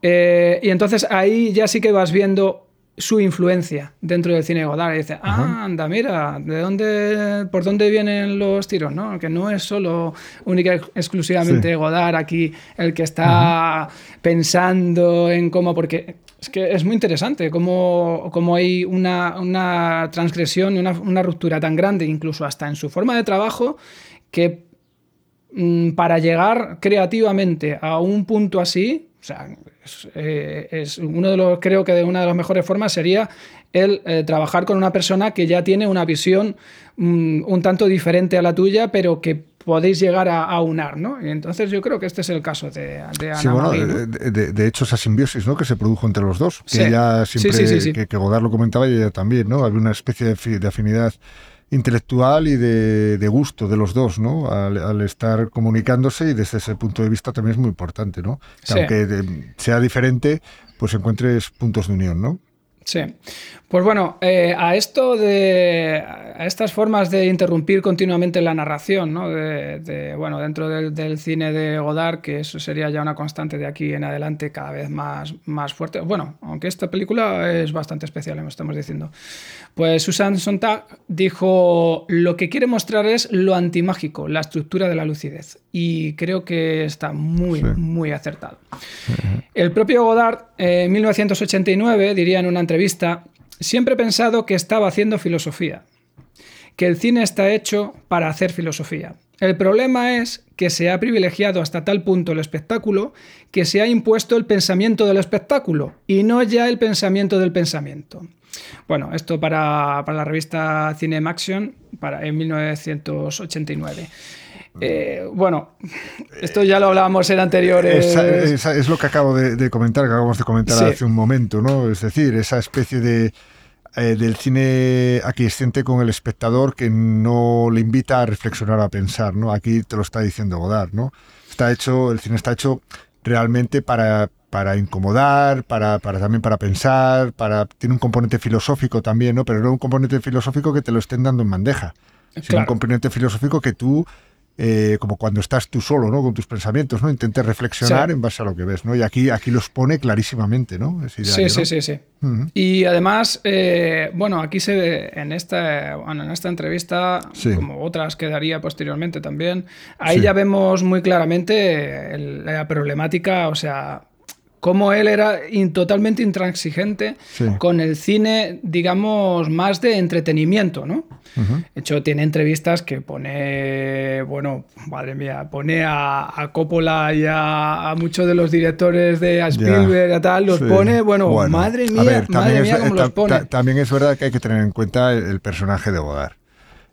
Eh, y entonces ahí ya sí que vas viendo su influencia dentro del cine Godard. Y dice, ah, anda, mira, ¿de dónde, por dónde vienen los tiros? ¿no? Que no es solo única exclusivamente Godard aquí el que está pensando en cómo, porque es que es muy interesante cómo, cómo hay una, una transgresión, una, una, ruptura tan grande, incluso hasta en su forma de trabajo, que mm, para llegar creativamente a un punto así, o sea, eh, es, uno de los, creo que de una de las mejores formas sería el eh, trabajar con una persona que ya tiene una visión mm, un tanto diferente a la tuya, pero que podéis llegar a, unar, ¿no? Y entonces yo creo que este es el caso de, de Ana
sí, bueno, de, hecho esa simbiosis, ¿no? Que se produjo entre los dos, que ella siempre, que, que, Godard lo comentaba y ella también, ¿no? Había una especie de afinidad intelectual y de, gusto de los dos, ¿no? Al, estar comunicándose y desde ese punto de vista también es muy importante, ¿no? aunque sea diferente, pues encuentres puntos de unión, ¿no?
Sí. Pues bueno, eh, a esto de. a estas formas de interrumpir continuamente la narración, ¿no? De, bueno, dentro del, cine de Godard, que eso sería ya una constante de aquí en adelante cada vez más, más fuerte. Bueno, aunque esta película es bastante especial, lo estamos diciendo. Pues Susan Sontag dijo: Lo que quiere mostrar es lo antimágico, la estructura de la lucidez. Y creo que está muy, muy acertado. El propio Godard, en 1989, diría en una entrevista Siempre he pensado que estaba haciendo filosofía, que el cine está hecho para hacer filosofía. El problema es que se ha privilegiado hasta tal punto el espectáculo que se ha impuesto el pensamiento del espectáculo y no ya el pensamiento del pensamiento. Bueno, esto para, la revista Cinemaxion para, en 1989. Eh, bueno, esto ya lo hablábamos en anteriores.
es lo que acabo de, comentar, que acabamos de comentar hace un momento, ¿no? Es decir, esa especie de. Eh, del cine aquiescente con el espectador que no le invita a reflexionar, a pensar, ¿no? Aquí te lo está diciendo Godard, ¿no? Está hecho, el cine está hecho realmente para, para incomodar, para, para, también para pensar, para tiene un componente filosófico también, ¿no? Pero no un componente filosófico que te lo estén dando en bandeja, sino un componente filosófico que tú eh, como cuando estás tú solo, ¿no? Con tus pensamientos, ¿no? Intentes reflexionar en base a lo que ves, ¿no? Y aquí, aquí los pone clarísimamente, ¿no?
sí, sí, sí, sí, Y además, eh, bueno, aquí se ve en esta, en esta entrevista, como otras que daría posteriormente también, ahí ya vemos muy claramente la problemática, o sea, cómo él era totalmente intransigente con el cine, digamos, más de entretenimiento, ¿no? De hecho, tiene entrevistas que pone, bueno, madre mía, pone a, Coppola y a, muchos de los directores de Spielberg y tal, los pone, bueno, madre mía, madre mía, cómo los pone.
También es verdad que hay que tener en cuenta el, personaje de Godard.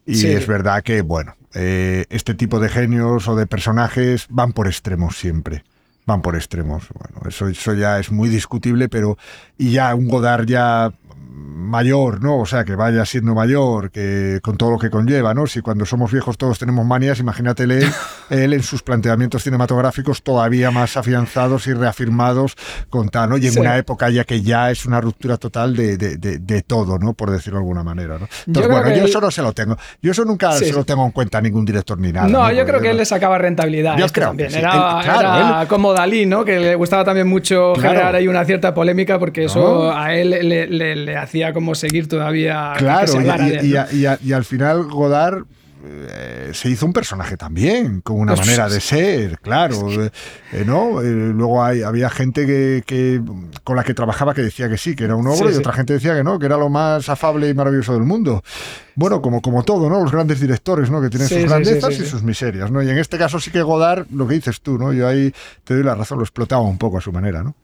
Y es verdad que, bueno, eh, este tipo de genios o de personajes van por extremos siempre van por extremos. Bueno, eso, eso ya es muy discutible, pero y ya un Godard ya mayor, ¿no? O sea, que vaya siendo mayor, que con todo lo que conlleva, ¿no? Si cuando somos viejos todos tenemos manías, imagínate él, *laughs* él en sus planteamientos cinematográficos todavía más afianzados y reafirmados con tal, ¿no? Y en una época ya que ya es una ruptura total de, de, de, todo, ¿no? Por decirlo de alguna manera, ¿no? Entonces, bueno, yo eso no se lo tengo. Yo eso nunca se lo tengo en cuenta a ningún director ni nada.
No, yo creo que él le sacaba rentabilidad. Yo creo también. era, como Dalí, ¿no? Que le gustaba también mucho generar ahí una cierta polémica porque eso a él le, le, le hacía como seguir todavía.
Claro, y, al final Godard eh, se hizo un personaje también, con una manera de ser, claro, eh, ¿no? Eh, luego hay, había gente que, con la que trabajaba que decía que sí, que era un ogro, y otra gente decía que no, que era lo más afable y maravilloso del mundo. Bueno, como, como todo, ¿no? Los grandes directores, ¿no? Que tienen sus grandezas y sus miserias, ¿no? Y en este caso sí que Godard, lo que dices tú, ¿no? Yo ahí te doy la razón, lo explotaba un poco a su manera, ¿no?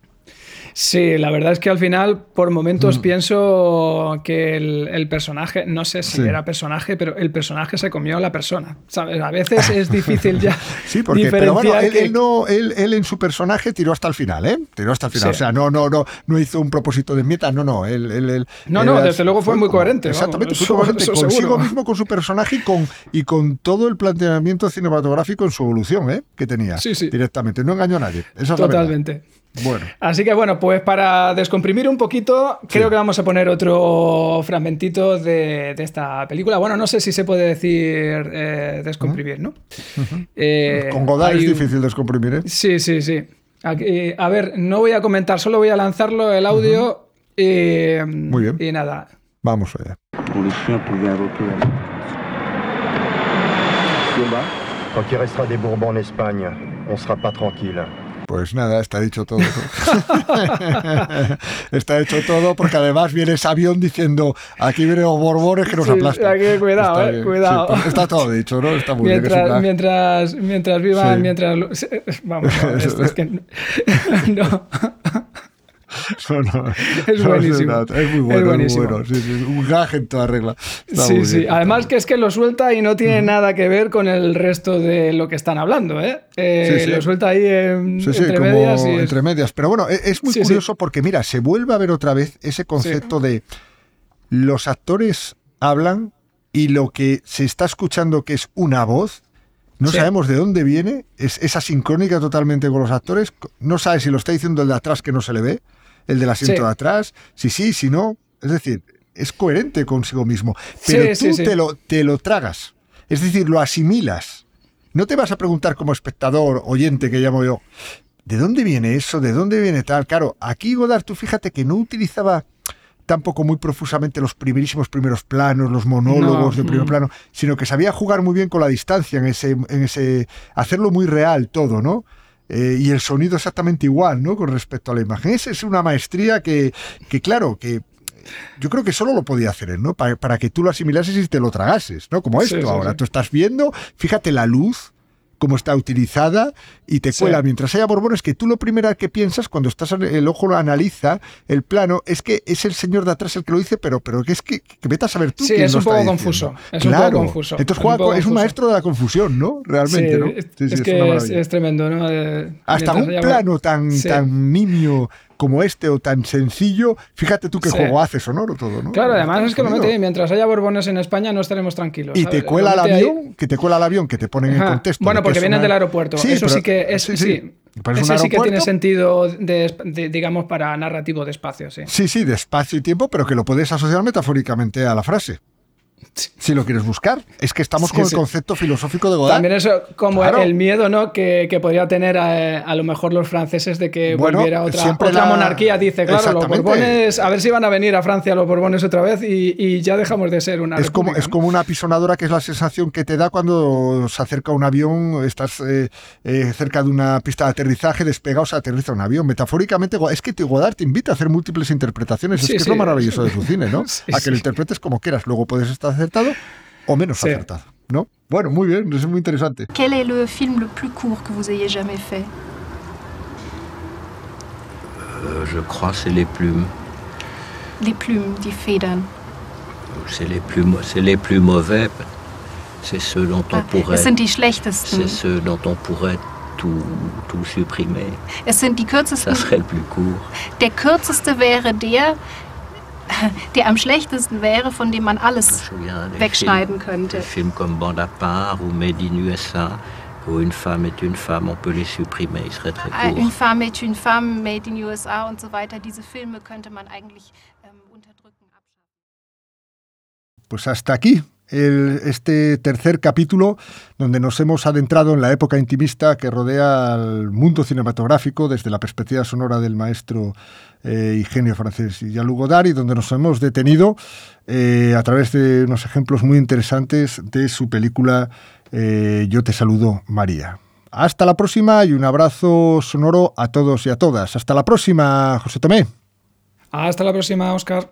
Sí, la verdad es que al final, por momentos, mm. pienso que el, personaje, no sé si era personaje, pero el personaje se comió a la persona. ¿sabes? A veces es difícil ya. *laughs*
sí, porque pero bueno, él, no, él, en su personaje tiró hasta el final, ¿eh? Tiró hasta el final. O sea, no, no, no, no hizo un propósito de meta, no, no. Él, él,
no, no, desde luego fue, muy coherente.
Exactamente, fue coherente consigo mismo, con su personaje y con, y con todo el planteamiento cinematográfico en su evolución, ¿eh? Que tenía directamente. No engañó a nadie.
Totalmente. Bueno. Así que bueno, pues para descomprimir un poquito, creo que vamos a poner otro fragmentito de, esta película. Bueno, no sé si se puede decir eh, descomprimir, ¿no?
Eh, Con Godard es difícil descomprimir, ¿eh?
Sí, sí, sí. a ver, no voy a comentar, solo voy a lanzarlo el audio. y,
Muy bien.
Y nada.
Vamos allá.
Quand il restera des Bourbons en Espagne, on sera pas tranquille.
Pues nada, está dicho todo. *laughs* está hecho todo porque además viene ese avión diciendo aquí vienen los borbones que nos aplastan.
cuidado, eh, cuidado.
Pues está todo dicho, ¿no? Está muy
mientras, bien. Mientras, mientras vivan, mientras... *laughs* Vamos, es que... *laughs* no. *laughs* es buenísimo.
Es, muy bueno, es, muy bueno. Sí, sí, un gag en toda regla.
sí, sí. Además que es que lo suelta y no tiene nada que ver con el resto de lo que están hablando. ¿eh? eh lo suelta ahí entre medias.
entre medias. Pero bueno, e, es, muy curioso porque mira, se vuelve a ver otra vez ese concepto de los actores hablan y lo que se está escuchando que es una voz no sabemos de dónde viene, es esa sincrónica totalmente con los actores. No sabes si lo está diciendo el de atrás que no se le ve, el del asiento de atrás, si sí, si no. Es decir, es coherente consigo mismo. Pero tú Te, lo, te lo tragas. Es decir, lo asimilas. No te vas a preguntar como espectador, oyente que llamo yo, ¿de dónde viene eso? ¿De dónde viene tal? Claro, aquí Godard, tú fíjate que no utilizaba tampoco muy profusamente los primerísimos primeros planos, los monólogos de primer mm. plano, sino que sabía jugar muy bien con la distancia, en ese, en ese hacerlo muy real todo, ¿no? Eh, y el sonido exactamente igual, ¿no? Con respecto a la imagen. Esa es una maestría que, que claro, que yo creo que solo lo podía hacer él, ¿no? Para, para que tú lo asimilases y te lo tragases, ¿no? Como esto
Sí, sí,
ahora.
sí.
Tú estás viendo, fíjate la luz cómo está utilizada y te
Sí.
cuela. Mientras haya borbones que tú lo primero que piensas cuando estás el ojo lo analiza el plano es que es el señor de atrás el que lo dice pero pero que es que, que vete a saber tú
Sí,
quién
es
lo
un
está
poco confuso, es un poco confuso,
entonces
es
juega
un poco
con- es un maestro de la confusión no realmente
Sí,
no
es,
Sí,
que es, tremendo, ¿no? Eh,
hasta un plano tan tan nimio como este o tan sencillo fíjate tú qué
Sí.
juego hace sonoro todo no
Claro, además es que lo mete mientras haya borbones en España no estaremos tranquilos.
y
¿sabes?
te cuela
ahí-
avión que te cuela al avión que te ponen en
Ajá.
contexto
Bueno, porque vienen
una-
del aeropuerto.
Sí,
Eso
pero-
sí que es,
sí. Pero es
Ese sí que tiene sentido, de, de- digamos, para narrativo de espacio, sí.
Sí, sí, de espacio y tiempo, pero que lo puedes asociar metafóricamente a la frase. Si lo quieres buscar. Es que estamos
Sí,
con
sí.
el concepto filosófico de Godard.
También eso, como
Claro.
el miedo ¿no? que, que podría tener a, a lo mejor los franceses de que
Bueno,
volviera otra, otra
la-
monarquía. Dice, claro, los borbones, a ver si van a venir a Francia los borbones otra vez y, y ya dejamos de ser una
es como,
república,
es
¿no?
como una pisonadora que es la sensación que te da cuando se acerca un avión, estás eh, eh, cerca de una pista de aterrizaje, despega o se aterriza un avión. Metafóricamente, es que te- Godard te invita a hacer múltiples interpretaciones.
Sí,
es que es lo maravilloso de su cine, ¿no? *laughs* A que lo interpretes como quieras. Luego puedes estar acertado o menos
Sí.
acertado, ¿no? Bueno, muy bien, es muy interesante.
Quel est le film le plus court que vous ayez jamais fait?
Euh, je crois que c'est les plumes.
Les plumes, die Federn.
C'est les plus, les plus mauvais. C'est ceux dont on
Ah,
pourrait.
es sind die schlechtesten.
C'est ceux dont on pourrait tout, tout supprimer.
Es sind die
Ça
kürzesten.
serait le plus court.
Der kürzeste wäre der, der am schlechtesten wäre, von dem man alles wegschneiden könnte.
Des films comme Bande à part ou Made in USA, où une femme est une femme, on peut les supprimer, ils seraient très
Ah. Une femme est une femme, Made in USA und so weiter. Diese Filme könnte man eigentlich ähm, unterdrücken.
Pues hasta aquí el- este tercer capítulo donde nos hemos adentrado en la época intimista que rodea al mundo cinematográfico desde la perspectiva sonora del maestro eh, y francés Jean-Luc Godard y donde nos hemos detenido eh, a través de unos ejemplos muy interesantes de su película eh, Yo te saludo María. Hasta la próxima y un abrazo sonoro a todos y a todas. Hasta la próxima, José Tomé.
Hasta la próxima, Oscar.